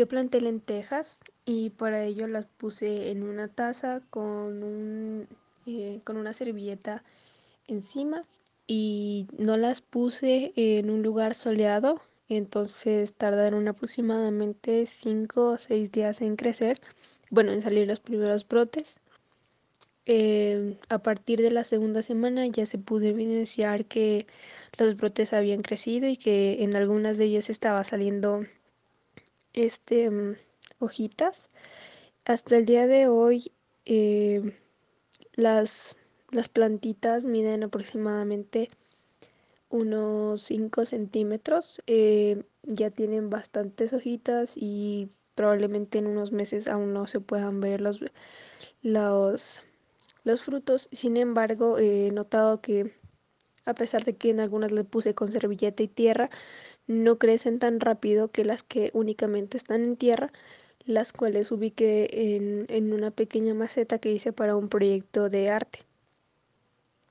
Yo planté lentejas y para ello las puse en una taza con, un, eh, con una servilleta encima y no las puse en un lugar soleado, entonces tardaron aproximadamente 5 o 6 días en crecer, bueno, en salir los primeros brotes. Em, a partir de la segunda semana ya se pudo evidenciar que los brotes habían crecido y que en algunas de ellas estaba saliendo este mm, hojitas. Hasta el día de hoy em, las, las plantitas miden aproximadamente unos 5 centímetros. Eh, ya tienen bastantes hojitas y probablemente en unos meses aún no se puedan ver los, los, los frutos. Sin embargo, he notado que a pesar de que en algunas le puse con servilleta y tierra, no crecen tan rápido que las que únicamente están en tierra, las cuales ubiqué en, en una pequeña maceta que hice para un proyecto de arte.